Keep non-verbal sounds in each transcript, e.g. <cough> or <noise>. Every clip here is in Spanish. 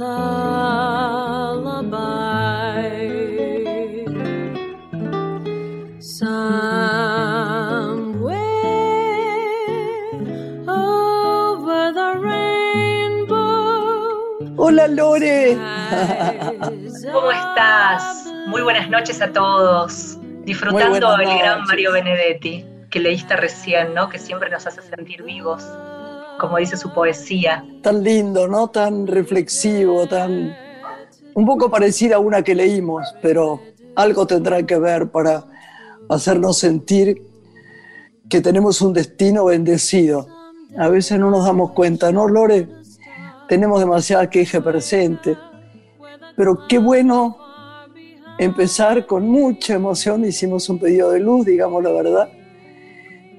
Lullaby. Somewhere over the rainbow. Hola Lore. ¿Cómo estás? Muy buenas noches a todos. Disfrutando el gran Mario Benedetti que leíste recién, ¿no? Que siempre nos hace sentir vivos, como dice su poesía. Tan lindo, ¿no? Tan reflexivo, tan... Un poco parecida a una que leímos, pero algo tendrá que ver para hacernos sentir que tenemos un destino bendecido. A veces no nos damos cuenta, ¿no, Lore? Tenemos demasiada queja presente, pero qué bueno empezar con mucha emoción. Hicimos un pedido de luz, digamos la verdad,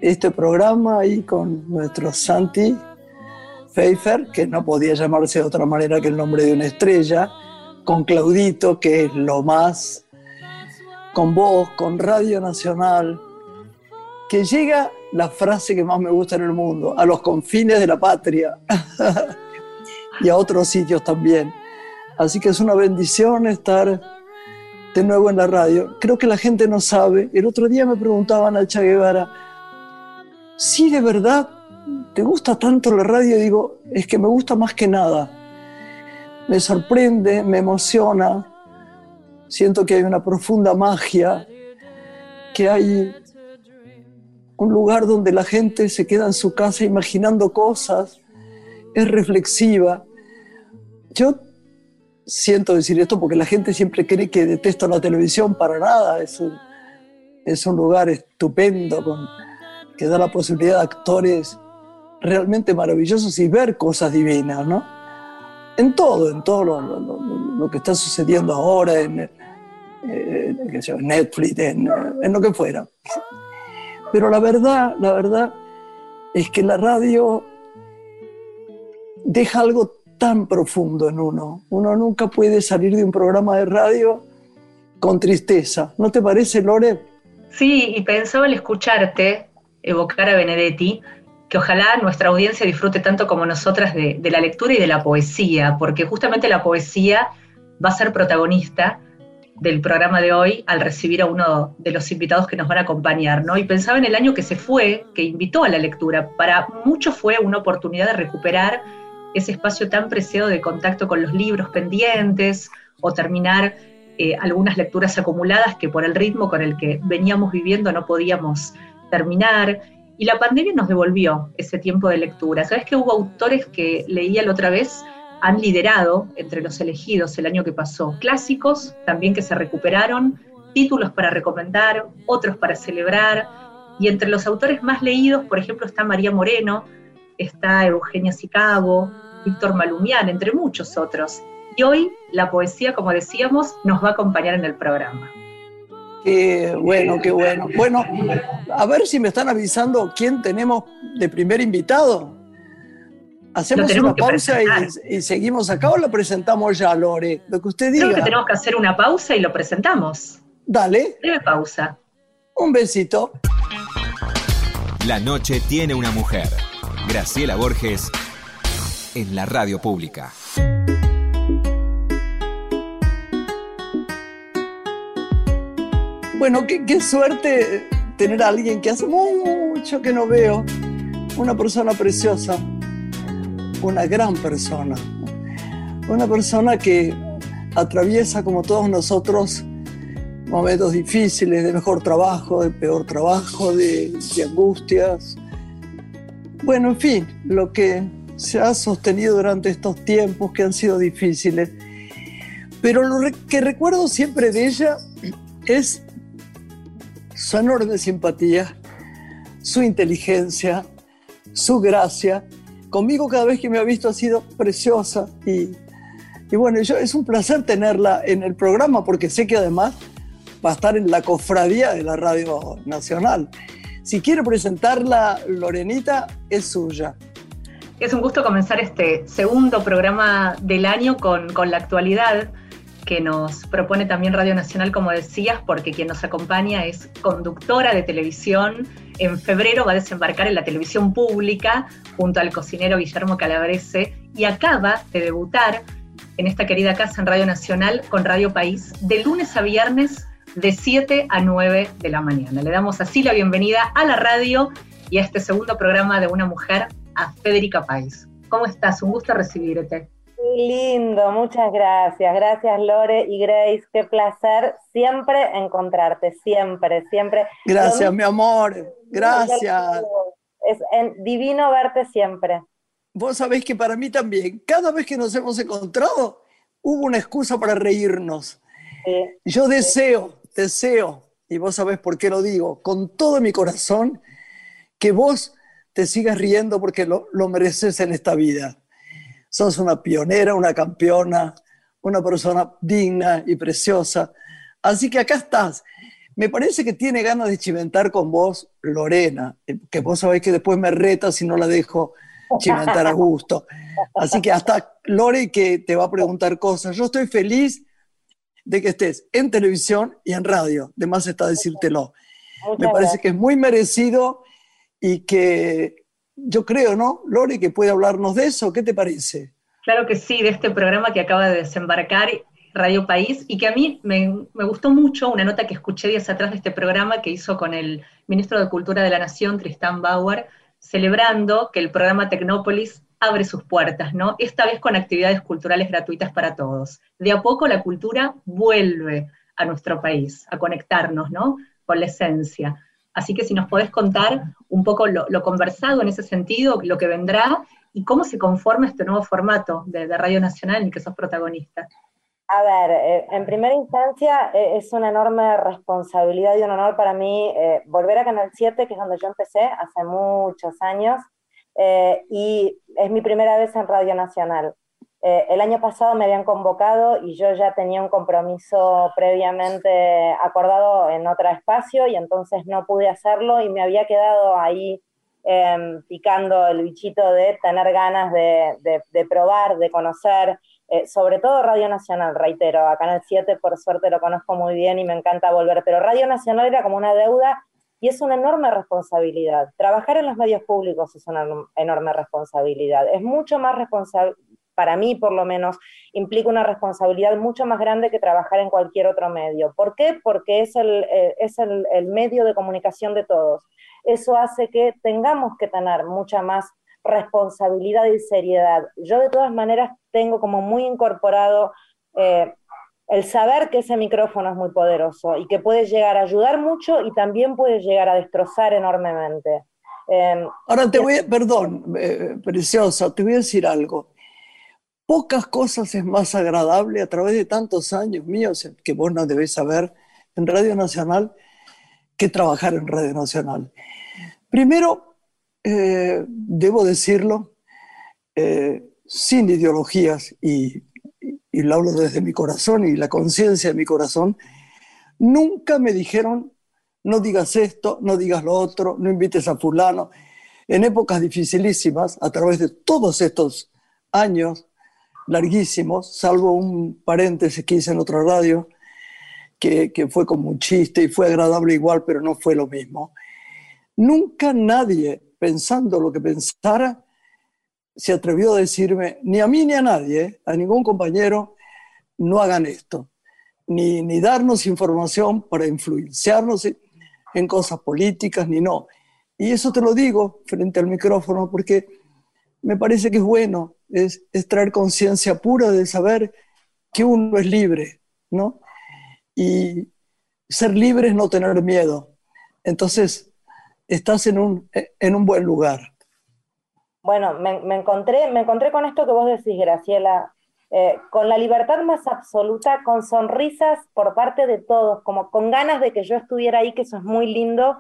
este programa ahí con nuestro Santi Pfeiffer, que no podía llamarse de otra manera que el nombre de una estrella, con Claudito, que es lo más, con vos, con Radio Nacional, que llega la frase que más me gusta en el mundo, a los confines de la patria <laughs> y a otros sitios también. Así que es una bendición estar de nuevo en la radio. Creo que la gente no sabe. El otro día me preguntaban al Che Guevara, si de verdad te gusta tanto la radio, digo, es que me gusta más que nada. Me sorprende, me emociona, siento que hay una profunda magia, que hay un lugar donde la gente se queda en su casa imaginando cosas, es reflexiva. Yo siento decir esto porque la gente siempre cree que detesto la televisión para nada, es un, lugar estupendo que da la posibilidad a actores realmente maravillosos y ver cosas divinas, ¿no? En todo, en todo lo, que está sucediendo ahora, en, eh, Netflix, en, en, lo que fuera. Pero la verdad, la verdad es que la radio deja algo tan profundo en uno. Uno nunca puede salir de un programa de radio con tristeza. ¿No te parece, Lore? Sí, y pensaba al escucharte evocar a Benedetti, que ojalá nuestra audiencia disfrute tanto como nosotras de, la lectura y de la poesía, porque justamente la poesía va a ser protagonista del programa de hoy al recibir a uno de los invitados que nos van a acompañar, ¿no? Y pensaba en el año que se fue, que invitó a la lectura. Para muchos fue una oportunidad de recuperar ese espacio tan preciado de contacto con los libros pendientes o terminar eh, algunas lecturas acumuladas que por el ritmo con el que veníamos viviendo no podíamos terminar. Y la pandemia nos devolvió ese tiempo de lectura. Sabes que hubo autores que leía la otra vez, han liderado entre los elegidos el año que pasó. Clásicos también que se recuperaron, títulos para recomendar, otros para celebrar. Y entre los autores más leídos, por ejemplo, está María Moreno, está Eugenia Sicabo, Víctor Malumián, entre muchos otros. Y hoy la poesía, como decíamos, nos va a acompañar en el programa. Qué bueno, qué bueno. Bueno, a ver si me están avisando quién tenemos de primer invitado. ¿Hacemos una pausa y, seguimos acá o lo presentamos ya, Lore? Lo que usted diga. Creo que tenemos que hacer una pausa y lo presentamos. Dale. Breve pausa. Un besito. La noche tiene una mujer. Graciela Borges en la radio pública. Bueno, qué, suerte tener a alguien que hace mucho que no veo. Una persona preciosa, una gran persona. Una persona que atraviesa, como todos nosotros, momentos difíciles, de mejor trabajo, de peor trabajo, de, angustias. Bueno, en fin, lo que se ha sostenido durante estos tiempos que han sido difíciles. Pero lo que recuerdo siempre de ella es su enorme simpatía, su inteligencia, su gracia. Conmigo cada vez que me ha visto ha sido preciosa y, Y bueno, yo, es un placer tenerla en el programa porque sé que además va a estar en la cofradía de la Radio Nacional. Si quiere presentarla, Lorenita, es suya. Es un gusto comenzar este segundo programa del año con, con la actualidad que nos propone también Radio Nacional, como decías, porque quien nos acompaña es conductora de televisión. En febrero va a desembarcar en la televisión pública junto al cocinero Guillermo Calabrese y acaba de debutar en esta querida casa en Radio Nacional con Radio País de lunes a viernes de 7 a 9 de la mañana. Le damos así la bienvenida a la radio y a este segundo programa de Una Mujer, a Federica País. ¿Cómo estás? Un gusto recibirte. Lindo, muchas gracias. Gracias Lore y Grace, qué placer siempre encontrarte, siempre, siempre. Gracias, mi amor, gracias. Es divino verte siempre. Vos sabés que para mí también, cada vez que nos hemos encontrado, hubo una excusa para reírnos. Yo deseo, deseo, y vos sabés por qué lo digo, con todo mi corazón, que vos te sigas riendo porque lo, lo mereces en esta vida. Sos una pionera, una campeona, una persona digna y preciosa. Así que acá estás. Me parece que tiene ganas de chimentar con vos Lorena, que vos sabés que después me reta si no la dejo chimentar a gusto. Así que hasta Lore que te va a preguntar cosas. Yo estoy feliz de que estés en televisión y en radio. De más está decírtelo. Me parece que es muy merecido y que yo creo, ¿no? Lore, que puede hablarnos de eso. ¿Qué te parece? Claro que sí, de este programa que acaba de desembarcar Radio País y que a mí me, me, gustó mucho una nota que escuché días atrás de este programa que hizo con el ministro de Cultura de la Nación, Tristán Bauer, celebrando que el programa Tecnópolis abre sus puertas, ¿no? Esta vez con actividades culturales gratuitas para todos. De a poco la cultura vuelve a nuestro país, a conectarnos, ¿no? Con la esencia. Así que si nos podés contar un poco lo, conversado en ese sentido, lo que vendrá y cómo se conforma este nuevo formato de, Radio Nacional en el que sos protagonista. A ver, eh, en primera instancia eh, es una enorme responsabilidad y un honor para mí eh, volver a Canal 7, que es donde yo empecé hace muchos años, y es mi primera vez en Radio Nacional. Eh, el año pasado me habían convocado y yo ya tenía un compromiso previamente acordado en otro espacio y entonces no pude hacerlo y me había quedado ahí em, picando el bichito de tener ganas de, de, probar, de conocer, eh, sobre todo Radio Nacional, reitero, a Canal 7 por suerte lo conozco muy bien y me encanta volver, pero Radio Nacional era como una deuda y es una enorme responsabilidad. Trabajar en los medios públicos es una enorme responsabilidad. Es mucho más responsable, para mí por lo menos, implica una responsabilidad mucho más grande que trabajar en cualquier otro medio. ¿Por qué? Porque es el, eh, es el, el medio de comunicación de todos. Eso hace que tengamos que tener mucha más responsabilidad y seriedad. Yo de todas maneras tengo como muy incorporado eh, el saber que ese micrófono es muy poderoso y que puede llegar a ayudar mucho y también puede llegar a destrozar enormemente. Em, Ahora te voy a, perdón, eh, preciosa, te voy a decir algo. Pocas cosas es más agradable a través de tantos años míos que vos no debés saber en Radio Nacional que trabajar en Radio Nacional. Primero, eh, debo decirlo, eh, sin ideologías y y lo hablo desde mi corazón y la conciencia de mi corazón, nunca me dijeron, no digas esto, no digas lo otro, no invites a fulano. En épocas dificilísimas, a través de todos estos años larguísimos, salvo un paréntesis que hice en otra radio, que, que fue como un chiste y fue agradable igual, pero no fue lo mismo. Nunca nadie, pensando lo que pensara, se atrevió a decirme, ni a mí ni a nadie, a ningún compañero, no hagan esto, ni, ni darnos información para influenciarnos en cosas políticas, ni no. Y eso te lo digo frente al micrófono porque me parece que es bueno, es, traer conciencia pura de saber que uno es libre, ¿no? Y ser libre es no tener miedo. Entonces, estás en un, en un buen lugar. Bueno, me, encontré, me encontré con esto que vos decís, Graciela, eh, con la libertad más absoluta, con sonrisas por parte de todos, como con ganas de que yo estuviera ahí, que eso es muy lindo,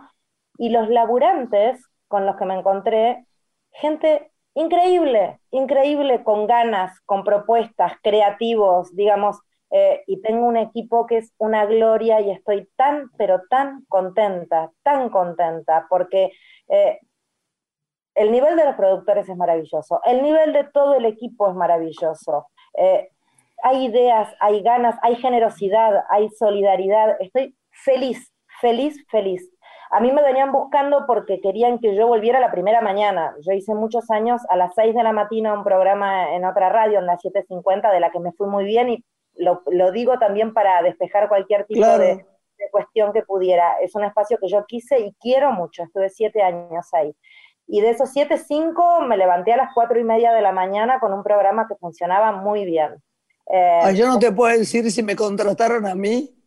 y los laburantes con los que me encontré, gente increíble, increíble, con ganas, con propuestas, creativos, digamos, eh, y tengo un equipo que es una gloria y estoy tan, pero tan contenta, tan contenta, porque eh, el nivel de los productores es maravilloso, el nivel de todo el equipo es maravilloso. Eh, hay ideas, hay ganas, hay generosidad, hay solidaridad. Estoy feliz, feliz, feliz. A mí me venían buscando porque querían que yo volviera la primera mañana. Yo hice muchos años a las 6 de la mañana un programa en otra radio, en la 750, de la que me fui muy bien y lo, digo también para despejar cualquier tipo de, de, cuestión que pudiera. Es un espacio que yo quise y quiero mucho. Estuve siete años ahí. Y de esos siete, cinco me levanté a las cuatro y media de la mañana con un programa que funcionaba muy bien. Eh, yo no te puedo decir si me contrataron a mí.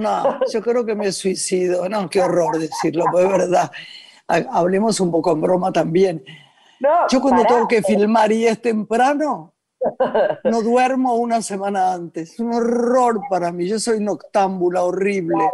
No, yo creo que me suicido. No, qué horror decirlo, pero es verdad. Hablemos un poco en broma también. yo cuando tengo que filmar y es temprano, no duermo una semana antes. Es un horror para mí. Yo soy noctámbula horrible. Claro,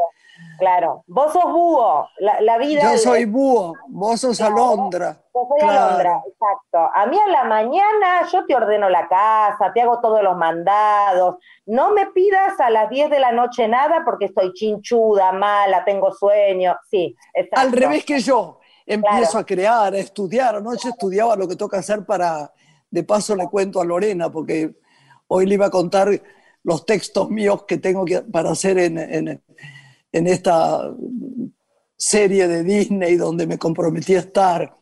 vos sos búho, la, vida... Yo soy búho, vos sos alondra. Yo soy alondra, exacto. A mí a la mañana yo te ordeno la casa, te hago todos los mandados. No me pidas a las 10 de la noche nada porque estoy chinchuda, mala, tengo sueño. Sí, exacto. Al revés que yo, empiezo a crear, a estudiar. Anoche estudiaba lo que toca hacer para... De paso le cuento a Lorena porque hoy le iba a contar los textos míos que tengo que, para hacer en, en en esta serie de Disney donde me comprometí a estar.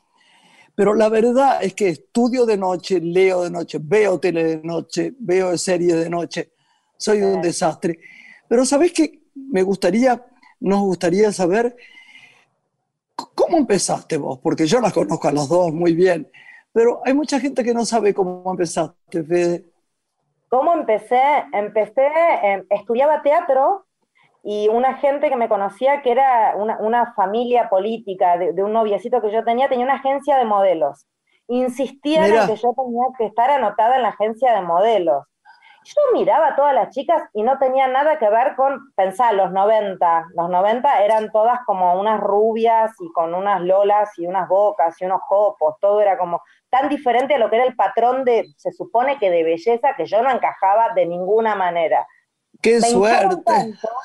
Pero la verdad es que estudio de noche, leo de noche, veo tele de noche, veo series de noche. Soy un desastre. Pero ¿sabes qué? Me gustaría, nos gustaría saber cómo empezaste vos, porque yo las conozco a las dos muy bien, pero hay mucha gente que no sabe cómo empezaste, Fede. ¿Cómo empecé? Empecé, em, estudiaba teatro y una gente que me conocía, que era una, familia política de, un noviecito que yo tenía, tenía una agencia de modelos. Insistían en que yo tenía que estar anotada en la agencia de modelos. Yo miraba a todas las chicas y no tenía nada que ver con, pensar, los 90. Los 90 eran todas como unas rubias y con unas lolas y unas bocas y unos copos. Todo era como tan diferente a lo que era el patrón de, se supone que de belleza, que yo no encajaba de ninguna manera. ¡Qué suerte!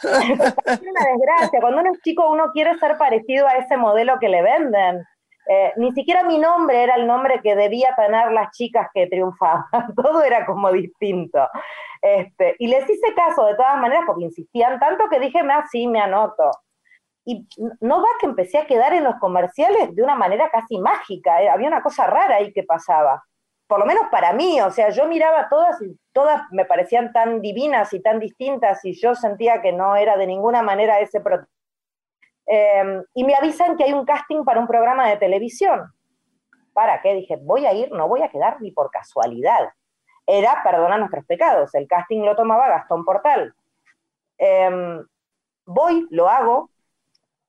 es una desgracia. Cuando uno es chico, uno quiere ser parecido a ese modelo que le venden. Eh, ni siquiera mi nombre era el nombre que debía tener las chicas que triunfaban. <laughs> Todo era como distinto. Este, y les hice caso de todas maneras porque insistían tanto que dije, ah, sí, me anoto. Y no va que empecé a quedar en los comerciales de una manera casi mágica. Eh, había una cosa rara ahí que pasaba por lo menos para mí, o sea, yo miraba todas y todas me parecían tan divinas y tan distintas y yo sentía que no era de ninguna manera ese prototipo. Em, y me avisan que hay un casting para un programa de televisión. ¿Para qué? Dije, voy a ir, no voy a quedar ni por casualidad. Era Perdona nuestros pecados, el casting lo tomaba Gastón Portal. Em, voy, lo hago,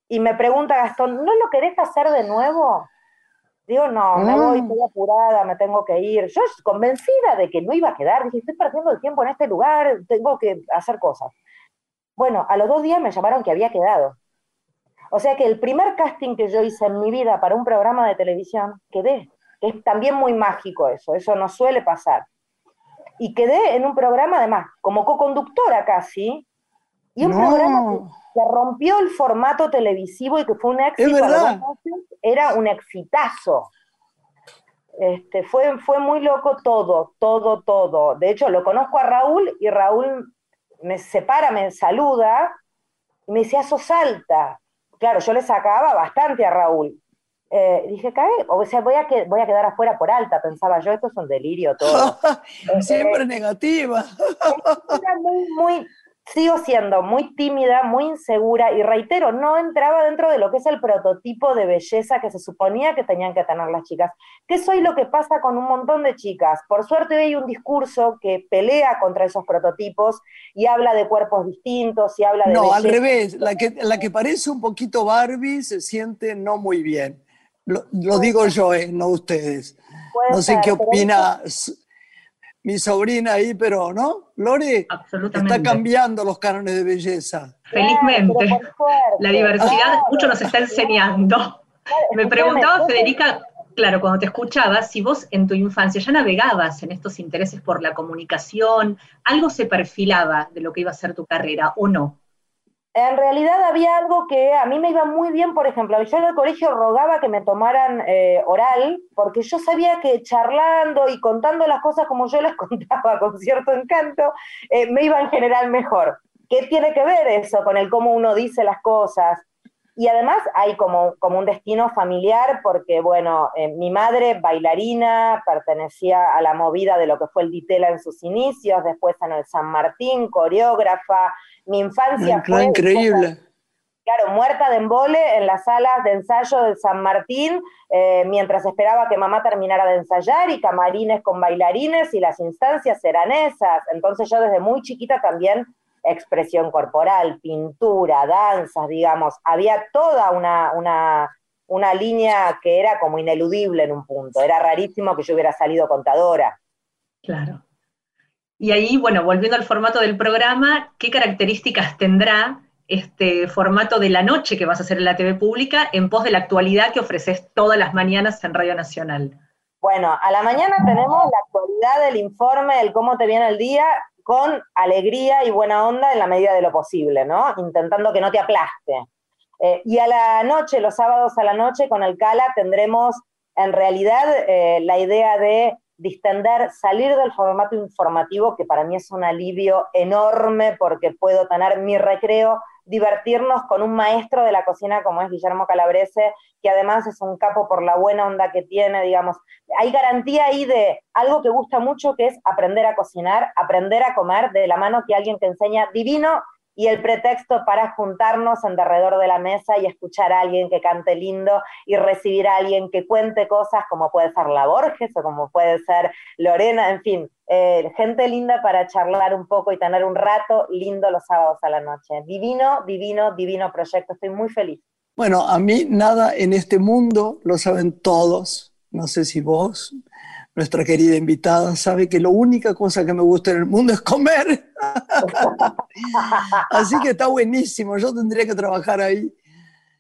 y me pregunta Gastón, ¿no lo querés hacer de nuevo? Digo, no, me voy, mm. estoy apurada, me tengo que ir. Yo convencida de que no iba a quedar, dije, estoy perdiendo el tiempo en este lugar, tengo que hacer cosas. Bueno, a los dos días me llamaron que había quedado. O sea que el primer casting que yo hice en mi vida para un programa de televisión, quedé. Es también muy mágico eso, eso no suele pasar. Y quedé en un programa, además, como co-conductora casi, y un programa que, rompió el formato televisivo y que fue un éxito. era un exitazo. Este, fue, fue muy loco todo, todo, todo. De hecho, lo conozco a Raúl y Raúl me separa, me saluda y me decía, sos alta. Claro, yo le sacaba bastante a Raúl. Eh, dije, cae, o sea, voy a, que, voy a quedar afuera por alta, pensaba yo, esto es un delirio todo. <laughs> Siempre eh, negativa. Era muy, muy, sigo siendo muy tímida, muy insegura y reitero, no entraba dentro de lo que es el prototipo de belleza que se suponía que tenían que tener las chicas. Que eso es lo que pasa con un montón de chicas. Por suerte hay un discurso que pelea contra esos prototipos y habla de cuerpos distintos y habla de... No, al revés, la que, la que parece un poquito Barbie se siente no muy bien. Lo, digo yo, eh, no ustedes. No sé qué opina mi sobrina ahí, pero ¿no? Lore está cambiando los cánones de belleza. Felizmente. La diversidad mucho nos está enseñando. Me preguntaba Federica claro, cuando te escuchaba, si vos en tu infancia ya navegabas en estos intereses por la comunicación, algo se perfilaba de lo que iba a ser tu carrera, ¿o no? En realidad había algo que a mí me iba muy bien, por ejemplo, yo en el colegio rogaba que me tomaran eh, oral, porque yo sabía que charlando y contando las cosas como yo las <laughs> contaba con cierto encanto, eh, me iba en general mejor. ¿Qué tiene que ver eso con el cómo uno dice las cosas? Y además hay como, como un destino familiar porque, bueno, eh, mi madre bailarina, pertenecía a la movida de lo que fue el Ditela en sus inicios, después en el San Martín, coreógrafa. Mi infancia fue... increíble. Claro, muerta de embole en las salas de ensayo del San Martín, eh, mientras esperaba que mamá terminara de ensayar y camarines con bailarines y las instancias eran esas. Entonces yo desde muy chiquita también expresión corporal, pintura, danzas, digamos, había toda una, una, línea que era como ineludible en un punto. Era rarísimo que yo hubiera salido contadora. Claro. Y ahí, bueno, volviendo al formato del programa, ¿qué características tendrá este formato de la noche que vas a hacer en la TV pública en pos de la actualidad que ofreces todas las mañanas en Radio Nacional? Bueno, a la mañana tenemos la actualidad del informe, el cómo te viene el día, con alegría y buena onda en la medida de lo posible, ¿no? Intentando que no te aplaste. Eh, y a la noche, los sábados a la noche, con el Cala tendremos en realidad eh, la idea de distender, salir del formato informativo, que para mí es un alivio enorme porque puedo tener mi recreo divertirnos con un maestro de la cocina como es Guillermo Calabrese, que además es un capo por la buena onda que tiene, digamos. Hay garantía ahí de algo que gusta mucho, que es aprender a cocinar, aprender a comer de la mano que alguien te enseña divino y el pretexto para juntarnos en derredor de la mesa y escuchar a alguien que cante lindo y recibir a alguien que cuente cosas como puede ser la Borges o como puede ser Lorena, en fin, eh, gente linda para charlar un poco y tener un rato lindo los sábados a la noche. Divino, divino, divino proyecto, estoy muy feliz. Bueno, a mí nada en este mundo, lo saben todos, no sé si vos, nuestra querida invitada, sabe que la única cosa que me gusta en el mundo es comer. <laughs> Así que está buenísimo, yo tendría que trabajar ahí.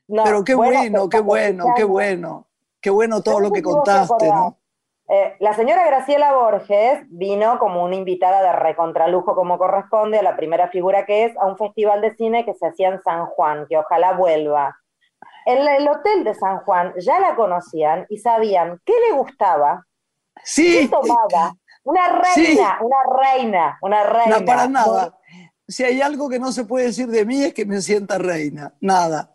Pero qué bueno, qué bueno, qué bueno, qué bueno todo lo que contaste, ¿no? Eh, la señora Graciela Borges vino como una invitada de recontralujo como corresponde a la primera figura que es a un festival de cine que se hacía en San Juan, que ojalá vuelva. En el hotel de San Juan ya la conocían y sabían qué le gustaba, Sí. Una reina, una reina, una reina. No, para nada. Si hay algo que no se puede decir de mí es que me sienta reina. Nada.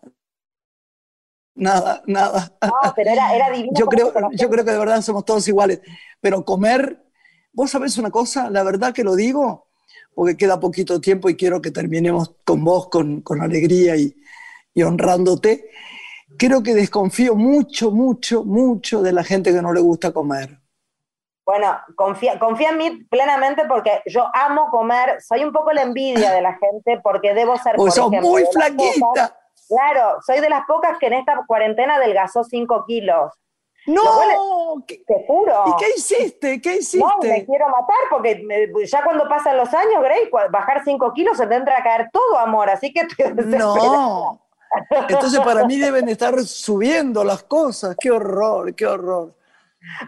Nada, nada. No, pero era, era divino. Yo creo, yo creo que de verdad somos todos iguales. Pero comer, vos sabés una cosa, la verdad que lo digo, porque queda poquito tiempo y quiero que terminemos con vos con, con alegría y, y honrándote. Creo que desconfío mucho, mucho, mucho de la gente que no le gusta comer. Bueno, confía, confía en mí plenamente porque yo amo comer, soy un poco la envidia de la gente porque debo ser... Pues muy flaquita. claro, soy de las pocas que en esta cuarentena adelgazó 5 kilos. No, te juro. ¿Y qué hiciste? ¿Qué hiciste? No, me quiero matar porque ya cuando pasan los años, Grey, bajar 5 kilos se tendrá que caer todo, amor, así que... No. Entonces para mí <laughs> deben estar subiendo las cosas. Qué horror, qué horror.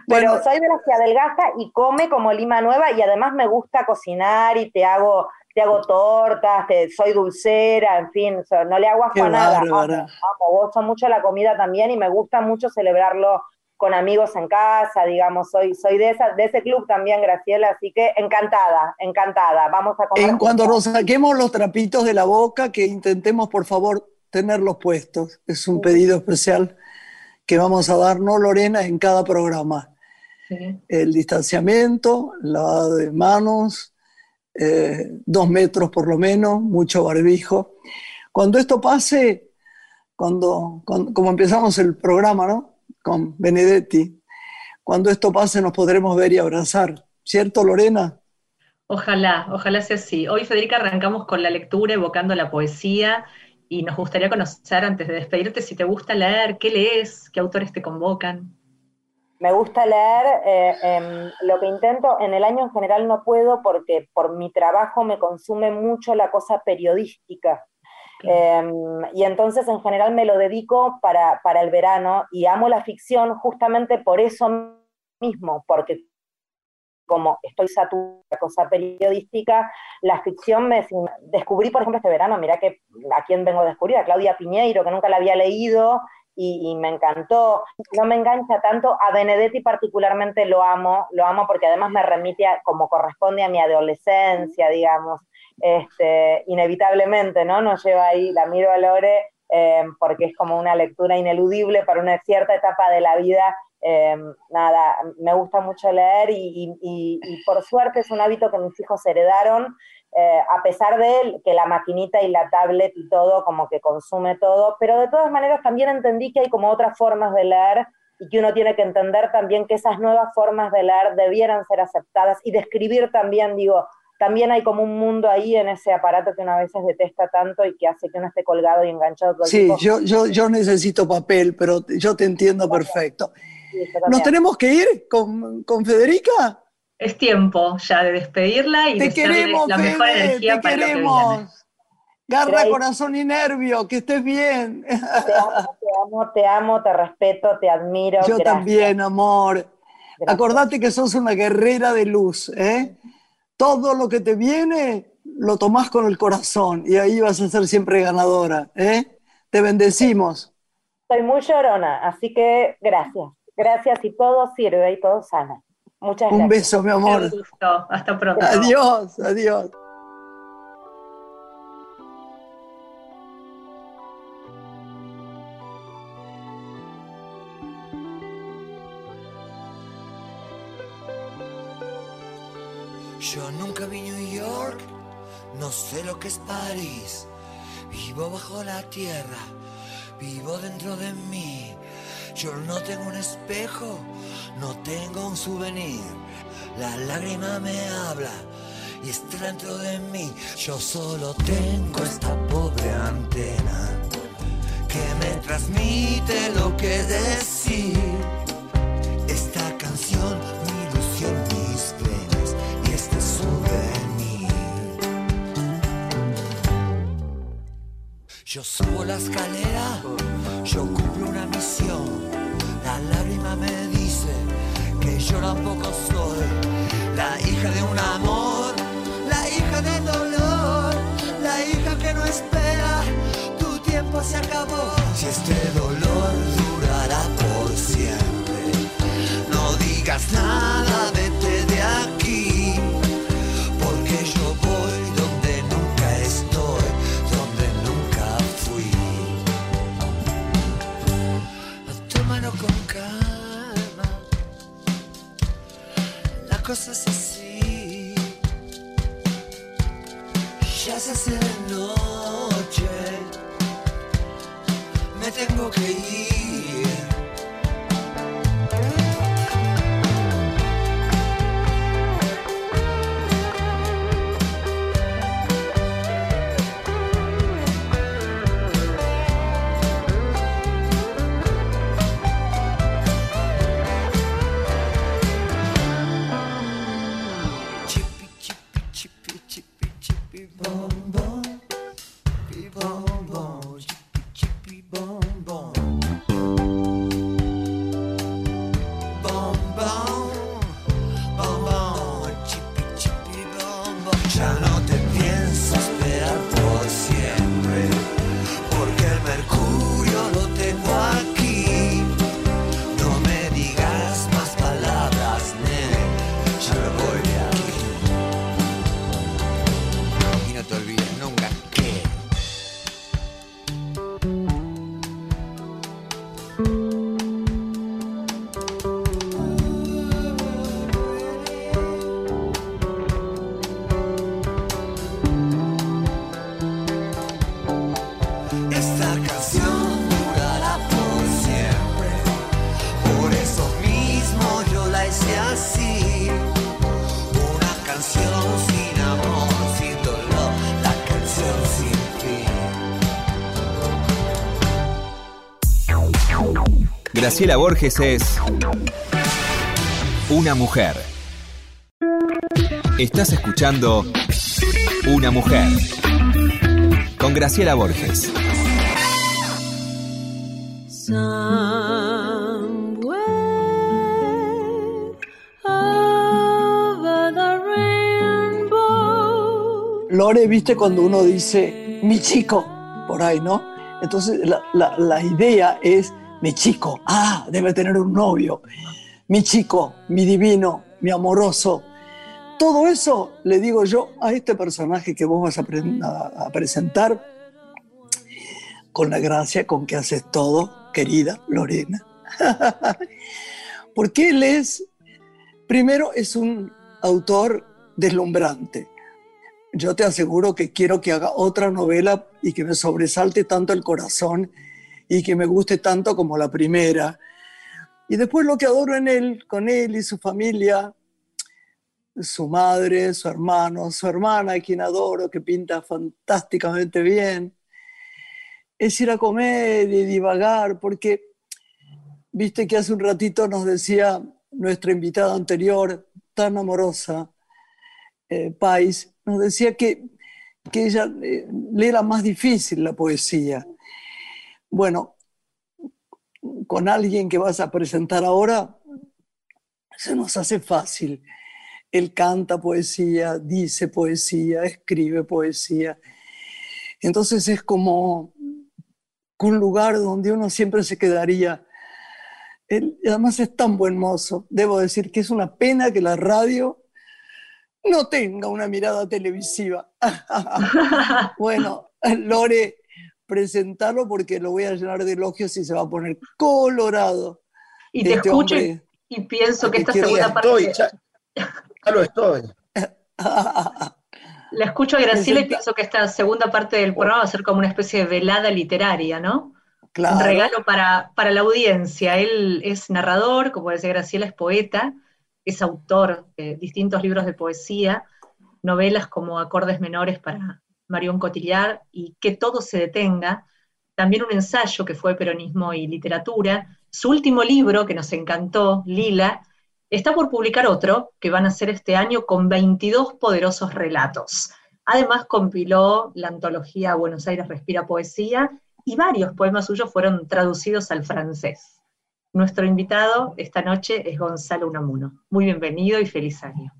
Pero soy de las que adelgaza y come como lima nueva y además me gusta cocinar y te hago, te hago tortas, soy dulcera, en fin, no le hago asco a nada. Amo, gozo mucho la comida también y me gusta mucho celebrarlo con amigos en casa, digamos, soy, soy de, esa, de ese club también, Graciela, así que encantada, encantada, vamos a comer. En cuanto nos saquemos los trapitos de la boca, que intentemos por favor tenerlos puestos, es un pedido especial que vamos a dar, ¿no, Lorena, en cada programa. El distanciamiento, lavado de manos, eh, dos metros por lo menos, mucho barbijo. Cuando esto pase, cuando, como empezamos el programa, ¿no? Con Benedetti, cuando esto pase nos podremos ver y abrazar, ¿cierto, Lorena? Ojalá, ojalá sea así. Hoy, Federica, arrancamos con la lectura, evocando la poesía y nos gustaría conocer antes de despedirte si te gusta leer, qué lees, qué autores te convocan. Me gusta leer, eh, em, lo que intento, en el año en general no puedo porque por mi trabajo me consume mucho la cosa periodística. Em, y entonces en general me lo dedico para, para el verano y amo la ficción justamente por eso mismo, porque como estoy saturada de cosa periodística, la ficción me descubrí, por ejemplo, este verano, mira que a quién vengo a descubrir, a Claudia Piñeiro, que nunca la había leído y, me encantó. No me engancha tanto, a Benedetti particularmente lo amo, lo amo porque además me remite como corresponde a mi adolescencia, digamos, este, inevitablemente, ¿no? Nos lleva ahí, la miro a Lore eh, porque es como una lectura ineludible para una cierta etapa de la vida Em, nada, me gusta mucho leer y, por suerte es un hábito que mis hijos heredaron, eh, a pesar de que la maquinita y la tablet y todo como que consume todo, pero de todas maneras también entendí que hay como otras formas de leer y que uno tiene que entender también que esas nuevas formas de leer debieran ser aceptadas y de escribir también, digo, también hay como un mundo ahí en ese aparato que uno a veces detesta tanto y que hace que uno esté colgado y enganchado todo el Sí, yo, yo, yo necesito papel, pero yo te entiendo perfecto. ¿Nos tenemos que ir con, con, Federica? Es tiempo ya de despedirla y te queremos, la mejor energía te para queremos. Garra, corazón y nervio, que estés bien. Te amo, te amo, te, amo, te respeto, te admiro. Yo también, amor. Acordate que sos una guerrera de luz, ¿eh? Todo lo que te viene lo tomás con el corazón y ahí vas a ser siempre ganadora, ¿eh? Te bendecimos. Soy muy llorona, así que gracias. Gracias y todo sirve y todo sana. Muchas gracias. Un beso, mi amor. Un gusto. Hasta pronto. Adiós, adiós. Yo nunca vi New York, no sé lo que es París. Vivo bajo la tierra, vivo dentro de mí. Yo no tengo un espejo, no tengo un souvenir. La lágrima me habla y está dentro de mí. Yo solo tengo esta pobre antena que me transmite lo que decir. Esta canción, mi ilusión, mis venas y este souvenir. Yo subo la escalera, yo cumplo una misión me dice que yo tampoco soy la hija de un amor, la hija del dolor, la hija que no espera, tu tiempo se acabó. Si este dolor durará por siempre, no digas nada, Graciela Borges es una mujer. Estás escuchando Una mujer con Graciela Borges. Lore, viste cuando uno dice mi chico, por ahí, ¿no? Entonces la, idea es mi chico, ah, debe tener un novio, mi chico, mi divino, mi amoroso. Todo eso le digo yo a este personaje que vos vas a, a presentar con la gracia con que haces todo, querida Lorena. <laughs> Porque él es, primero, es un autor deslumbrante yo te aseguro que quiero que haga otra novela y que me sobresalte tanto el corazón y que me guste tanto como la primera. Y después lo que adoro en él, con él y su familia, su madre, su hermano, su hermana, a quien adoro, que pinta fantásticamente bien, es ir a comer y divagar, porque viste que hace un ratito nos decía nuestra invitada anterior, tan amorosa, eh, Pais, nos decía que, que ella eh, le era más difícil la poesía. Bueno, con alguien que vas a presentar ahora, se nos hace fácil. Él canta poesía, dice poesía, escribe poesía. Entonces es como un lugar donde uno siempre se quedaría. Él, además es tan buen mozo. Debo decir que es una pena que la radio no tenga una mirada televisiva. <laughs> bueno, Lore, presentarlo porque lo voy a llenar de elogios y se va a poner colorado. Y te este escucho y, pienso que esta segunda parte... ya, lo estoy. <laughs> La escucho a Graciela y pienso que esta segunda parte del programa va a ser como una especie de velada literaria, ¿no? Claro. Un regalo para, para la audiencia. Él es narrador, como decía Graciela, es poeta es autor de distintos libros de poesía, novelas como Acordes Menores para Marion Cotillard y Que todo se detenga, también un ensayo que fue Peronismo y Literatura. Su último libro, que nos encantó, Lila, está por publicar otro, que van a hacer este año con 22 poderosos relatos. Además compiló la antología Buenos Aires Respira Poesía y varios poemas suyos fueron traducidos al francés. Nuestro invitado esta noche es Gonzalo Unamuno. Muy bienvenido y feliz año.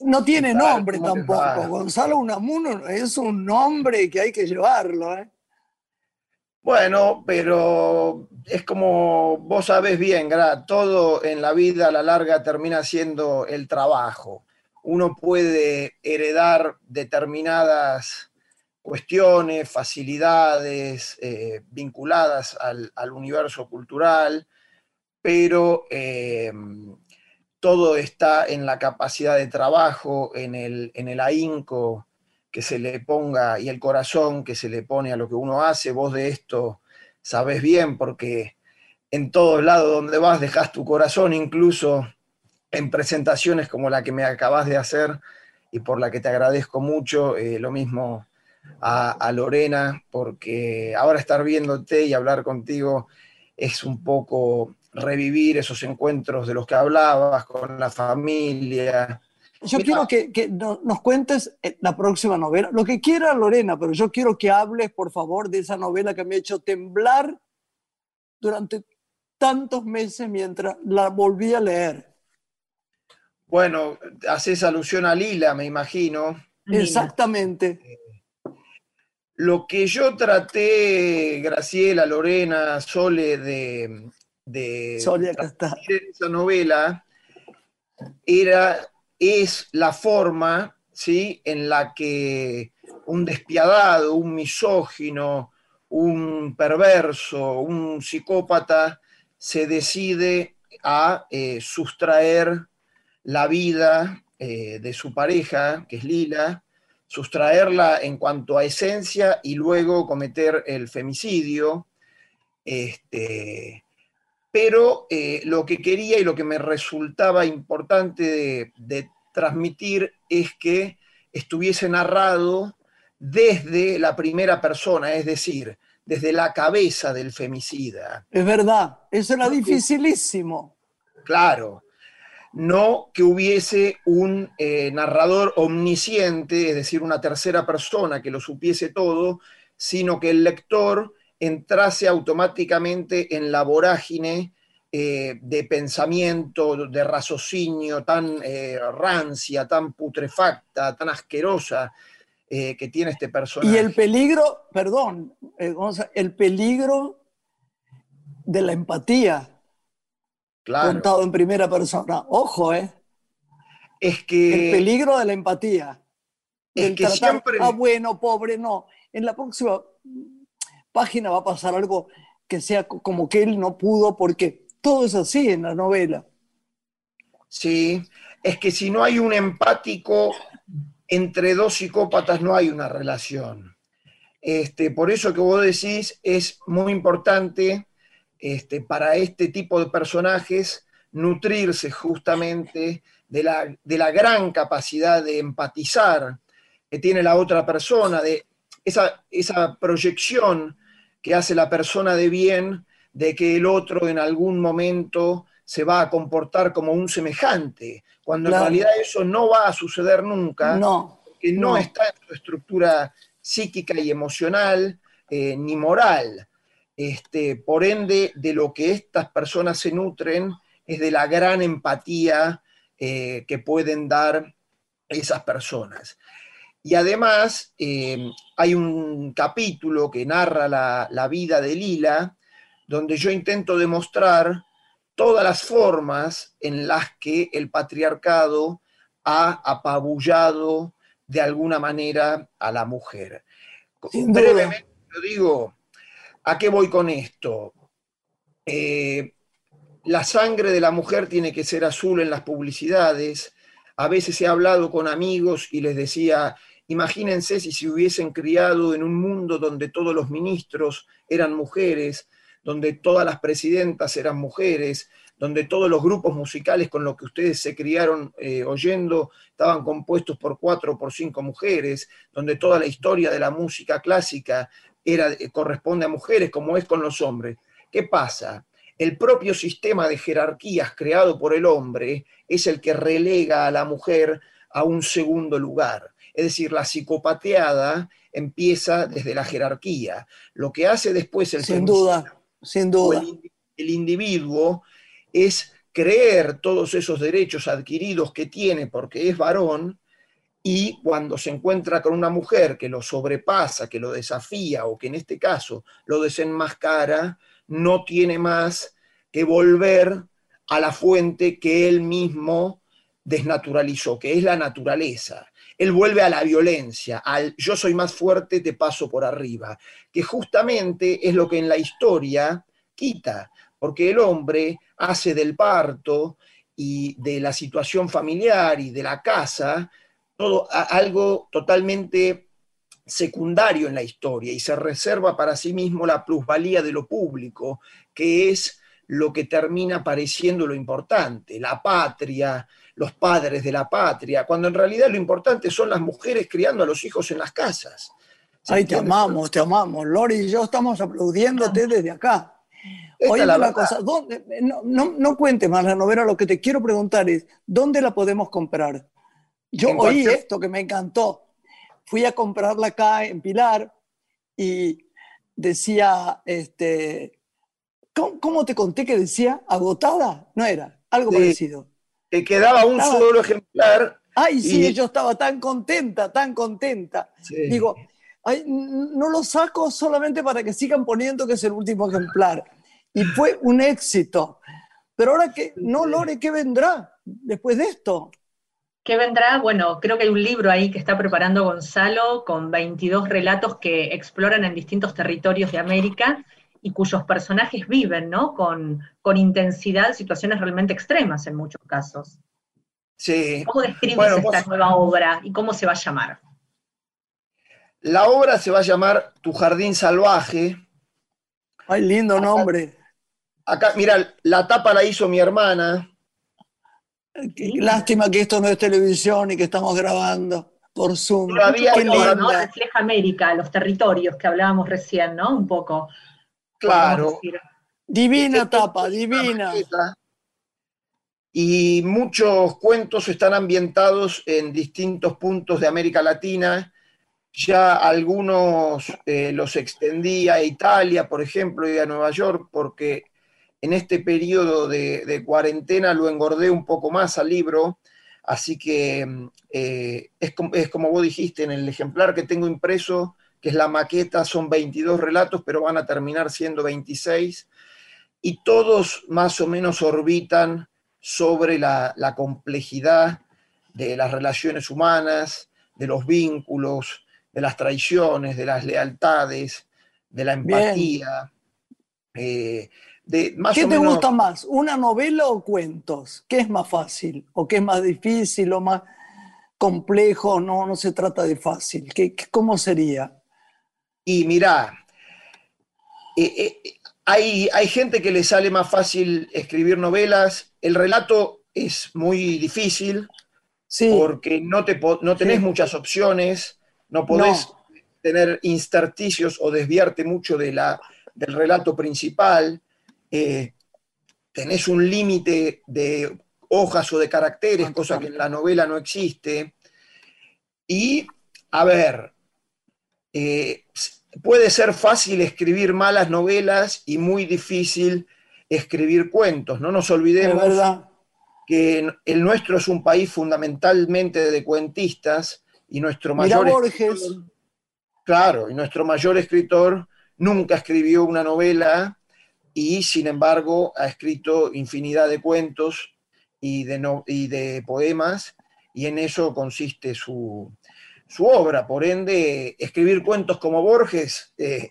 No tiene nombre tampoco. Gonzalo Unamuno es un nombre que hay que llevarlo. ¿eh? Bueno, pero es como vos sabés bien, todo en la vida a la larga termina siendo el trabajo. Uno puede heredar determinadas cuestiones, facilidades eh, vinculadas al, universo cultural, pero em, todo está en la capacidad de trabajo, en el, en el ahínco que se le ponga y el corazón que se le pone a lo que uno hace. Vos de esto sabes bien porque en todos lados donde vas dejas tu corazón, incluso en presentaciones como la que me acabas de hacer y por la que te agradezco mucho, eh, lo mismo a, Lorena, porque ahora estar viéndote y hablar contigo es un poco revivir esos encuentros de los que hablabas con la familia. Yo quiero que, nos cuentes eh, la próxima novela, lo que quiera Lorena, pero yo quiero que hables, por favor, de esa novela que me ha hecho temblar durante tantos meses mientras la volví a leer. Bueno, haces alusión a Lila, me imagino. Exactamente. Eh, lo que yo traté, Graciela, Lorena, Sole, de, de esa novela era, es la forma ¿sí? en la que un despiadado, un misógino, un perverso, un psicópata se decide a eh, sustraer la vida eh, de su pareja, que es Lila, sustraerla en cuanto a esencia y luego cometer el femicidio. Este, pero eh, lo que quería y lo que me resultaba importante de, transmitir es que estuviese narrado desde la primera persona, es decir, desde la cabeza del femicida. Es verdad, eso era dificilísimo. Claro, no que hubiese un eh, narrador omnisciente, es decir, una tercera persona que lo supiese todo, sino que el lector entrase automáticamente en la vorágine eh, de pensamiento, de raciocinio tan eh, rancia, tan putrefacta, tan asquerosa que tiene este personaje. Y el peligro, perdón, el peligro de la empatía contado en primera persona. Ojo, ¿eh? Es que... El peligro de la empatía. Es que siempre... Ah, bueno, pobre, no. En la próxima página va a pasar algo que sea como que él no pudo, porque todo es así en la novela. Sí, es que si no hay un empático entre dos psicópatas no hay una relación. Este, por eso que vos decís es muy importante este, para este tipo de personajes nutrirse justamente de la, de la, gran capacidad de empatizar que tiene la otra persona, de esa, esa proyección que hace la persona de bien de que el otro en algún momento se va a comportar como un semejante, cuando en realidad eso no va a suceder nunca, no, que no, está en su estructura psíquica y emocional eh, ni moral. Este, por ende, de lo que estas personas se nutren es de la gran empatía eh, que pueden dar esas personas. Y además eh, hay un capítulo que narra la, la, vida de Lila, donde yo intento demostrar todas las formas en las que el patriarcado ha apabullado de alguna manera a la mujer. Brevemente lo digo, ¿A qué voy con esto? Eh, la sangre de la mujer tiene que ser azul en las publicidades. A veces he hablado con amigos y les decía, imagínense si se hubiesen criado en un mundo donde todos los ministros eran mujeres, donde todas las presidentas eran mujeres, donde todos los grupos musicales con los que ustedes se criaron eh, oyendo estaban compuestos por cuatro o por cinco mujeres, donde toda la historia de la música clásica era, eh, corresponde a mujeres como es con los hombres. ¿Qué pasa? El propio sistema de jerarquías creado por el hombre es el que relega a la mujer a un segundo lugar. Es decir, la psicopateada empieza desde la jerarquía. Lo que hace después el sin duda, sin duda. el individuo es creer todos esos derechos adquiridos que tiene porque es varón y cuando se encuentra con una mujer que lo sobrepasa, que lo desafía o que en este caso lo desenmascara, no tiene más que volver a la fuente que él mismo desnaturalizó, que es la naturaleza. Él vuelve a la violencia, al yo soy más fuerte, te paso por arriba, que justamente es lo que en la historia quita, porque el hombre hace del parto y de la situación familiar y de la casa todo algo totalmente secundario en la historia y se reserva para sí mismo la plusvalía de lo público, que es lo que termina pareciendo lo importante, la patria, los padres de la patria, cuando en realidad lo importante son las mujeres criando a los hijos en las casas. Ay, te amamos, te amamos. Lori y yo estamos aplaudiéndote desde acá. Oye, la cosa, no, no, no cuente más la novela, lo que te quiero preguntar es, ¿dónde la podemos comprar? Yo oí esto que me encantó. Fui a comprarla acá en Pilar y decía, este, ¿cómo, te conté que decía? ¿Agotada? No era, algo parecido. Que quedaba un solo ejemplar. Ay, sí, yo estaba tan contenta, tan contenta. Digo, ay, no lo saco solamente para que sigan poniendo que es el último ejemplar. Y fue un éxito. Pero ahora que, no, Lore, ¿qué vendrá después de esto? ¿Qué vendrá? Bueno, creo que hay un libro ahí que está preparando Gonzalo con 22 relatos que exploran en distintos territorios de América y cuyos personajes viven, ¿no? Con, con intensidad situaciones realmente extremas en muchos casos. Sí. ¿Cómo describes esta nueva obra y cómo se va a llamar? La obra se va a llamar Tu Jardín Salvaje. Ay, lindo nombre. Acá, mira, la tapa la hizo mi hermana. Lástima que esto no es televisión y que estamos grabando por Zoom. Todavía ¿no? Refleja América, los territorios que hablábamos recién, ¿no? Un poco. Claro. Divina tapa, divina. y muchos cuentos están ambientados en distintos puntos de América Latina. Ya algunos eh, los extendí a Italia, por ejemplo, y a Nueva York, porque en este periodo de, cuarentena lo engordé un poco más al libro. Así que eh, es, es, como vos dijiste, en el ejemplar que tengo impreso, que es la maqueta, son 22 relatos, pero van a terminar siendo 26. Y todos más o menos orbitan sobre la, complejidad de las relaciones humanas, de los vínculos, de las traiciones, de las lealtades, de la empatía. Eh, de ¿Qué te gusta más, una novela o cuentos? ¿Qué es más fácil? ¿O qué es más difícil o más complejo? No, no se trata de fácil. ¿Qué, cómo sería? Y mira, eh, eh, hay, hay gente que le sale más fácil escribir novelas. El relato es muy difícil porque no, te, no tenés muchas opciones, no podés tener intersticios o desviarte mucho de la, del relato principal. Eh, tenés un límite de hojas o de caracteres, cosa que en la novela no existe. Y, a ver, eh, puede ser fácil escribir malas novelas y muy difícil escribir cuentos. No nos olvidemos que el nuestro es un país fundamentalmente de cuentistas y nuestro mayor escritor, claro, y nuestro mayor escritor nunca escribió una novela y sin embargo ha escrito infinidad de cuentos y de, y de poemas y en eso consiste su, obra. Por ende, escribir cuentos como Borges, eh,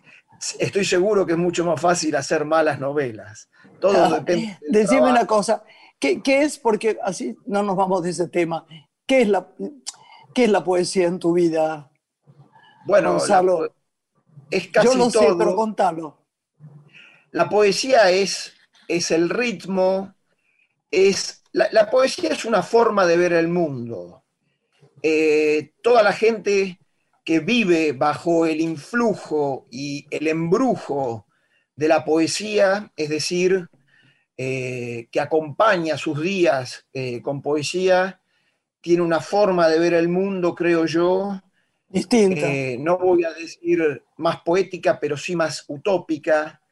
estoy seguro que es mucho más fácil hacer malas novelas. Todo ah, depende. Decime una cosa, ¿qué, es, porque así no nos vamos de ese tema, ¿qué es la, qué es la poesía en tu vida? Bueno, Gonzalo? es casi Yo lo sé, pero contalo. La poesía es, es el ritmo, es, la, poesía es una forma de ver el mundo. Eh, toda la gente que vive bajo el influjo y el embrujo de la poesía, es decir, eh, que acompaña sus días eh, con poesía, tiene una forma de ver el mundo, creo yo, distinta. no voy a decir más poética, pero sí más utópica,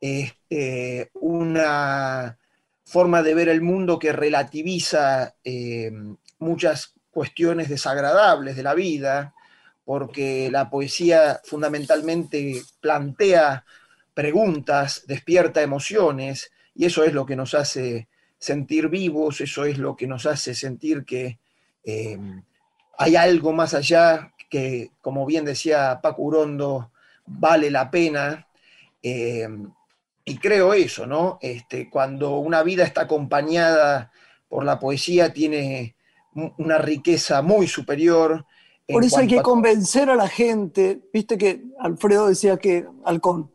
este, una forma de ver el mundo que relativiza muchas cuestiones desagradables de la vida, porque la poesía fundamentalmente plantea preguntas, despierta emociones, y eso es lo que nos hace sentir vivos, eso es lo que nos hace sentir que eh, hay algo más allá que, como bien decía Paco Urondo, vale la pena. Eh, y creo eso, ¿no? Este, cuando una vida está acompañada por la poesía, tiene una riqueza muy superior. Por eso hay que convencer a la gente, viste que Alfredo decía que Halcón,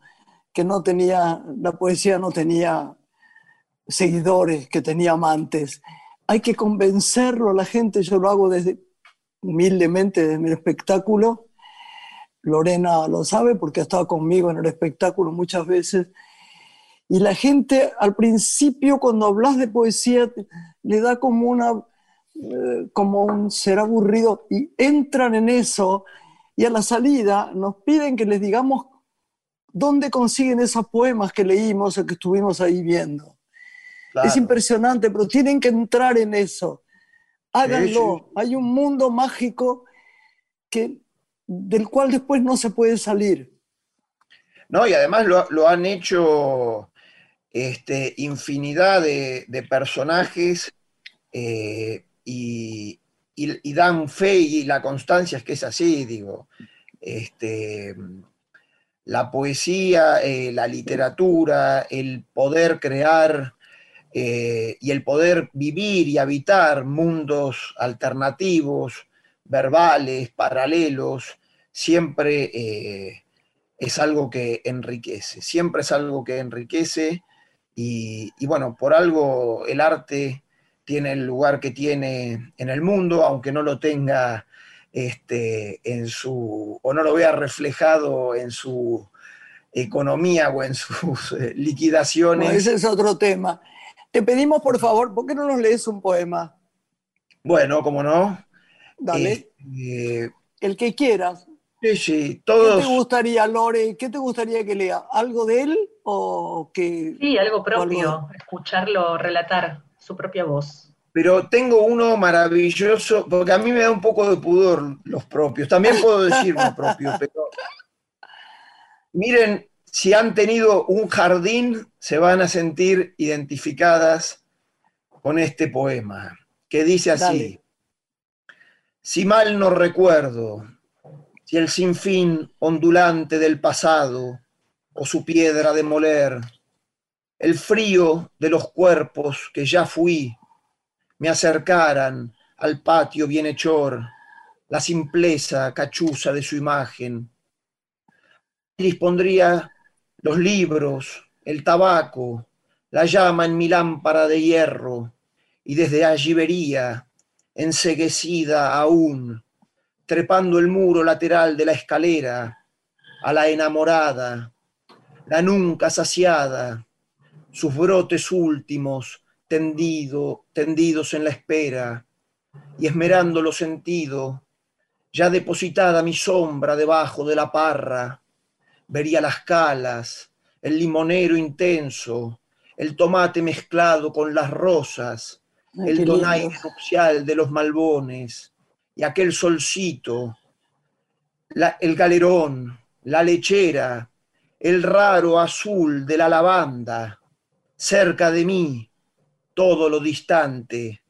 que no tenía, la poesía no tenía seguidores, que tenía amantes. Hay que convencerlo a la gente, yo lo hago desde humildemente desde mi espectáculo. Lorena lo sabe porque ha estado conmigo en el espectáculo muchas veces. Y la gente al principio cuando hablas de poesía le da como una eh, como un ser aburrido y entran en eso y a la salida nos piden que les digamos ¿Dónde consiguen esos poemas que leímos o que estuvimos ahí viendo? Es impresionante, pero tienen que entrar en eso. Háganlo. Hay un mundo mágico que, del cual después no se puede salir. No, y además lo, han hecho este, infinidad de, personajes eh, y, dan fe y la constancia es que es así, digo. Este, la poesía, eh, la literatura, el poder crear eh, y el poder vivir y habitar mundos alternativos, verbales, paralelos, siempre eh, es algo que enriquece, siempre es algo que enriquece y, y, bueno, por algo el arte tiene el lugar que tiene en el mundo, aunque no lo tenga este, en su, o no lo vea reflejado en su economía o en sus eh, liquidaciones. ese es otro tema. Te pedimos, por favor, ¿por qué no nos lees un poema? Bueno, como no. Dale. Eh, el que quieras. Sí, sí, todos. ¿Qué te gustaría, Lore? ¿Qué te gustaría que lea? ¿Algo de él o que.? Sí, algo propio, escucharlo relatar su propia voz. Pero tengo uno maravilloso, porque a mí me da un poco de pudor los propios. También puedo decir los propios, <laughs> pero. Miren, si han tenido un jardín, se van a sentir identificadas con este poema, que dice así. Si mal no recuerdo, si el sinfín ondulante del pasado o su piedra de moler, el frío de los cuerpos que ya fui, me acercaran al patio bienhechor, la simpleza cachuza de su imagen, dispondría los libros, el tabaco, la llama en mi lámpara de hierro, y desde allí vería, enseguecida aún, trepando el muro lateral de la escalera, a la enamorada, la nunca saciada, sus brotes últimos tendido, tendidos en la espera, y esmerando lo sentido, ya depositada mi sombra debajo de la parra, vería las calas, el limonero intenso, el tomate mezclado con las rosas, el donaire nupcial de los malbones, y aquel solcito, el galerón, la lechera, el raro azul de la lavanda, cerca de mí, todo lo distante,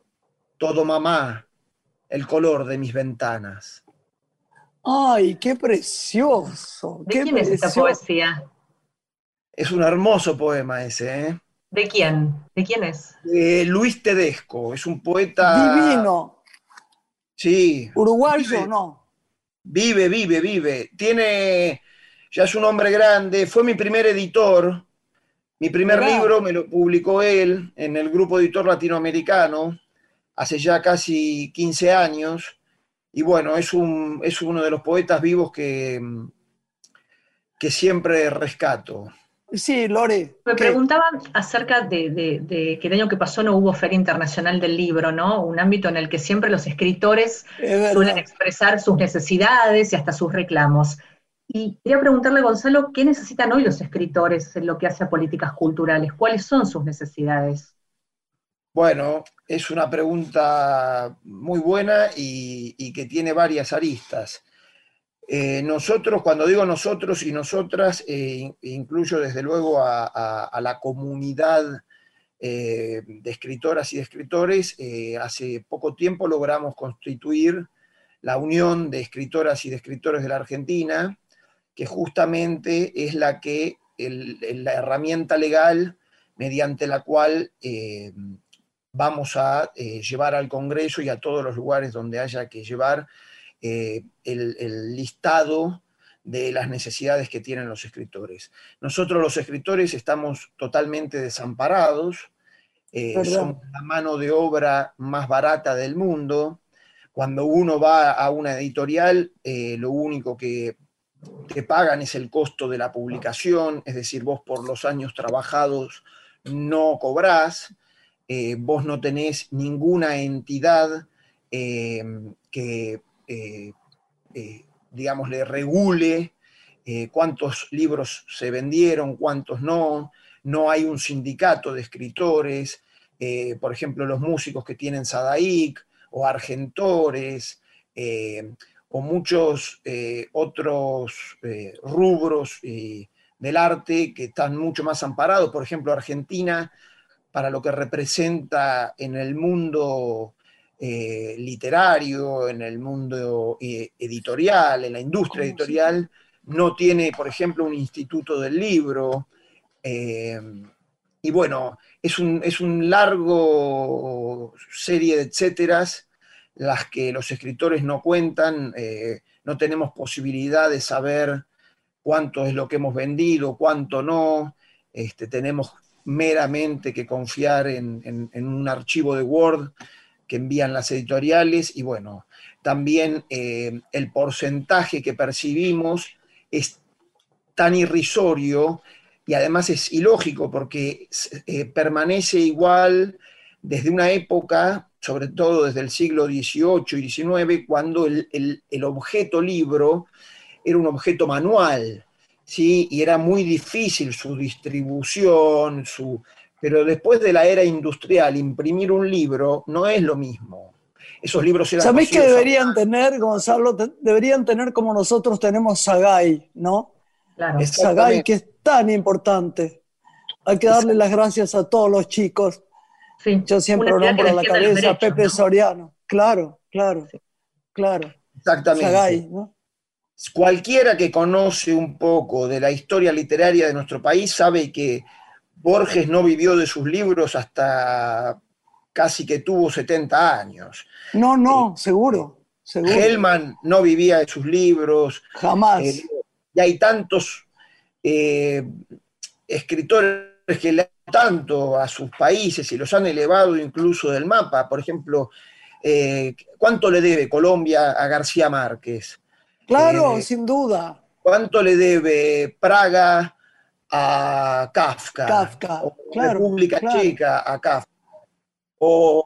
todo mamá, el color de mis ventanas. ¡Ay, qué precioso! ¿De quién es esta poesía? Es un hermoso poema ese, ¿eh? ¿De quién? ¿De quién es? De Luis Tedesco, es un poeta... Divino. Sí. Uruguayo, ¿no? Vive, vive, vive. Tiene, ya es un hombre grande, fue mi primer editor. Mi primer libro me lo publicó él en el grupo editor latinoamericano hace ya casi 15 años. Y bueno, es, un, es uno de los poetas vivos que, que siempre rescato. Sí, Lore. Me preguntaban acerca de, que el año que pasó no hubo Feria Internacional del Libro, ¿no? Un ámbito en el que siempre los escritores suelen expresar sus necesidades y hasta sus reclamos. Y quería preguntarle, Gonzalo, ¿qué necesitan hoy los escritores en lo que hace a políticas culturales? ¿Cuáles son sus necesidades? Bueno, es una pregunta muy buena y que tiene varias aristas. Eh, nosotros, cuando digo nosotros y nosotras, eh, incluyo desde luego a, la comunidad eh, de escritoras y de escritores, hace poco tiempo logramos constituir la Unión de Escritoras y de Escritores de la Argentina, que justamente es la que, la herramienta legal mediante la cual vamos a llevar al Congreso y a todos los lugares donde haya que llevar eh, el, listado de las necesidades que tienen los escritores. Nosotros los escritores estamos totalmente desamparados, eh, somos la mano de obra más barata del mundo. Cuando uno va a una editorial, eh, lo único que te pagan es el costo de la publicación, es decir, vos por los años trabajados no cobrás, vos no tenés ninguna entidad que eh, eh, digamos, le regule eh, cuántos libros se vendieron, cuántos no, no hay un sindicato de escritores, por ejemplo, los músicos que tienen Sadaic o Argentores, o muchos otros rubros del arte que están mucho más amparados, por ejemplo, Argentina, para lo que representa en el mundo eh, literario, en el mundo eh, editorial, en la industria editorial, no tiene, por ejemplo, un instituto del libro. Eh, y bueno, es un, es un largo serie de etcéteras las que los escritores no cuentan, no tenemos posibilidad de saber cuánto es lo que hemos vendido, cuánto no, este, tenemos meramente que confiar en, en un archivo de Word que envían las editoriales y bueno, también eh, el porcentaje que percibimos es tan irrisorio y además es ilógico porque eh, permanece igual desde una época, sobre todo desde el siglo XVIII y XIX, cuando el, objeto libro era un objeto manual, ¿sí? y era muy difícil su distribución, su... pero después de la era industrial, imprimir un libro no es lo mismo. Esos libros eran... ¿Sabéis que deberían tener, Gonzalo? Deberían tener como nosotros tenemos Sagay, ¿no? Claro. Sagay, que es tan importante. Hay que darle las gracias a todos los chicos yo siempre nombro a la cabeza a Pepe Soriano. Claro, claro, claro. Exactamente. Cualquiera que conoce un poco de la historia literaria de nuestro país sabe que Borges no vivió de sus libros hasta casi que tuvo 70 años. No, no, eh, seguro, seguro. Hellman no vivía de sus libros. Jamás. Eh, y hay tantos eh, escritores que le tanto a sus países y los han elevado incluso del mapa. Por ejemplo, eh, ¿cuánto le debe Colombia a García Márquez? Claro, eh, sin duda. ¿Cuánto le debe Praga a Kafka? Kafka, o República Checa a Kafka. O,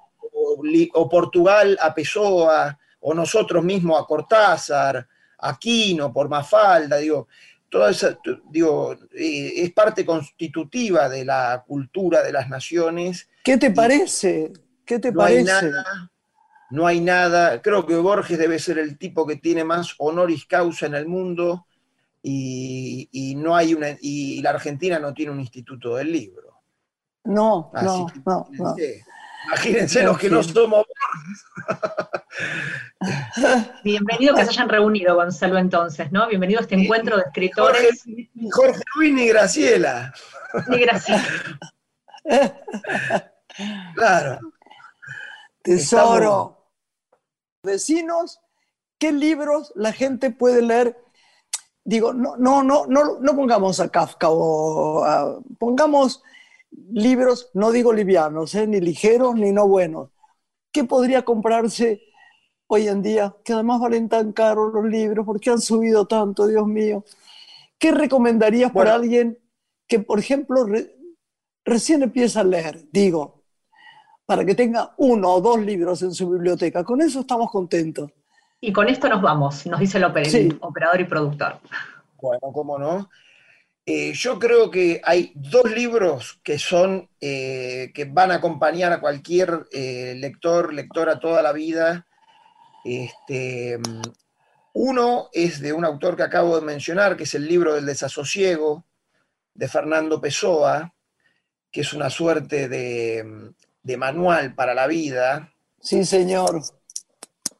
Portugal a Pessoa, o nosotros mismos a Cortázar, a Quino por Mafalda, digo, toda esa, digo, eh, es parte constitutiva de la cultura de las naciones. ¿Qué te parece? ¿Qué te parece? Hay nada, no hay nada, creo que Borges debe ser el tipo que tiene más honoris causa en el mundo y, no hay una, y la Argentina no tiene un instituto del libro. No, no, no, no. Imagínense los que no somos. Bienvenido que se hayan reunido, Gonzalo, entonces, ¿no? Bienvenido a este encuentro de escritores. Jorge, Luis ni Graciela. Ni Graciela. claro. Tesoro. Vecinos, ¿qué libros la gente puede leer? Digo, no, no, no, no, no pongamos a Kafka o pongamos libros, no digo livianos, ¿eh? ni ligeros ni no buenos. ¿Qué podría comprarse hoy en día? Que además valen tan caros los libros, ¿por qué han subido tanto, Dios mío? ¿Qué recomendarías para alguien que, por ejemplo, recién empieza a leer? Digo, para que tenga uno o dos libros en su biblioteca. Con eso estamos contentos. Y con esto nos vamos, nos dice el operador y productor. Bueno, cómo no. Eh, yo creo que hay dos libros que son, eh, que van a acompañar a cualquier eh, lector, lectora toda la vida. Este, uno es de un autor que acabo de mencionar, que es el libro del desasosiego, de Fernando Pessoa, que es una suerte de, de manual para la vida. Sí, señor.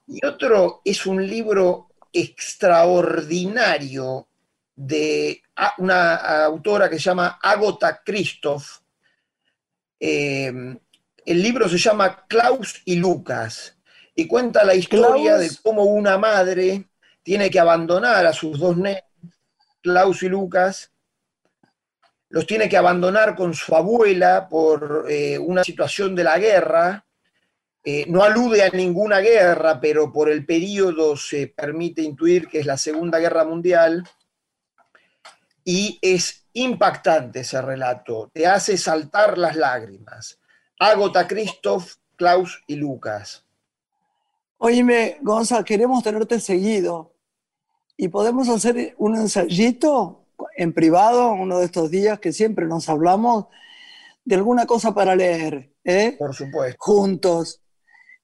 Y otro es un libro extraordinario de una autora que se llama Agota Christoph. Eh, el libro se llama Klaus y Lucas y cuenta la historia de cómo una madre tiene que abandonar a sus dos nenes, Klaus y Lucas, los tiene que abandonar con su abuela por eh, una situación de la guerra. Eh, no alude a ninguna guerra, pero por el periodo se permite intuir que es la Segunda Guerra Mundial y es impactante ese relato, te hace saltar las lágrimas. Agota, Christoph, Klaus y Lucas. Oíme, Gonza, queremos tenerte seguido y podemos hacer un ensayito en privado uno de estos días que siempre nos hablamos de alguna cosa para leer, ¿eh? Por supuesto. Juntos.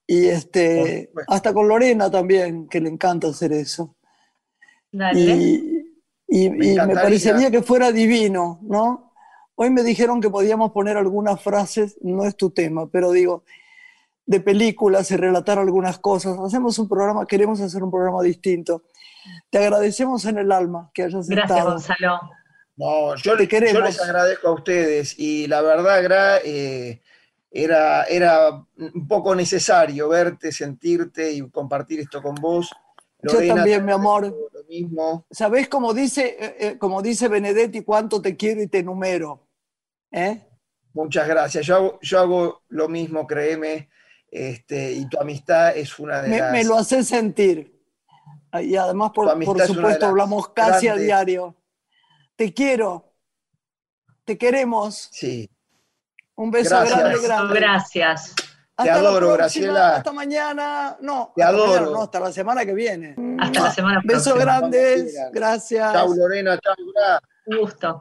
Y este, hasta con Lorena también, que le encanta hacer eso. Dale. Y me, parecería que fuera divino, ¿no? Hoy me dijeron que podíamos poner algunas frases, no es tu tema, pero digo, de películas y relatar algunas cosas. Hacemos un programa, queremos hacer un programa distinto. Te agradecemos en el alma que hayas Gracias, estado. Gonzalo. No, yo, le, yo, les agradezco a ustedes y la verdad, Gra, eh, era, era un poco necesario verte, sentirte y compartir esto con vos. Yo también, mi amor. Mismo. ¿Sabés cómo dice, eh, eh, como dice Benedetti, cuánto te quiero y te numero? ¿Eh? Muchas gracias. Yo hago, yo hago lo mismo, créeme. Este, y tu amistad es una de me, las... Me lo hace sentir. Y además, por, por supuesto, hablamos casi a diario. Te quiero. te queremos. Sí. Un beso Gracias. grande, grande. Gracias. Te Hasta adoro, Graciela. Hasta mañana. No, Te hasta adoro. mañana no, hasta la semana que viene. Hasta la semana Besos próxima. grandes. Cuando quieran. Gracias. Chau, Lorena. Chau. Un gusto.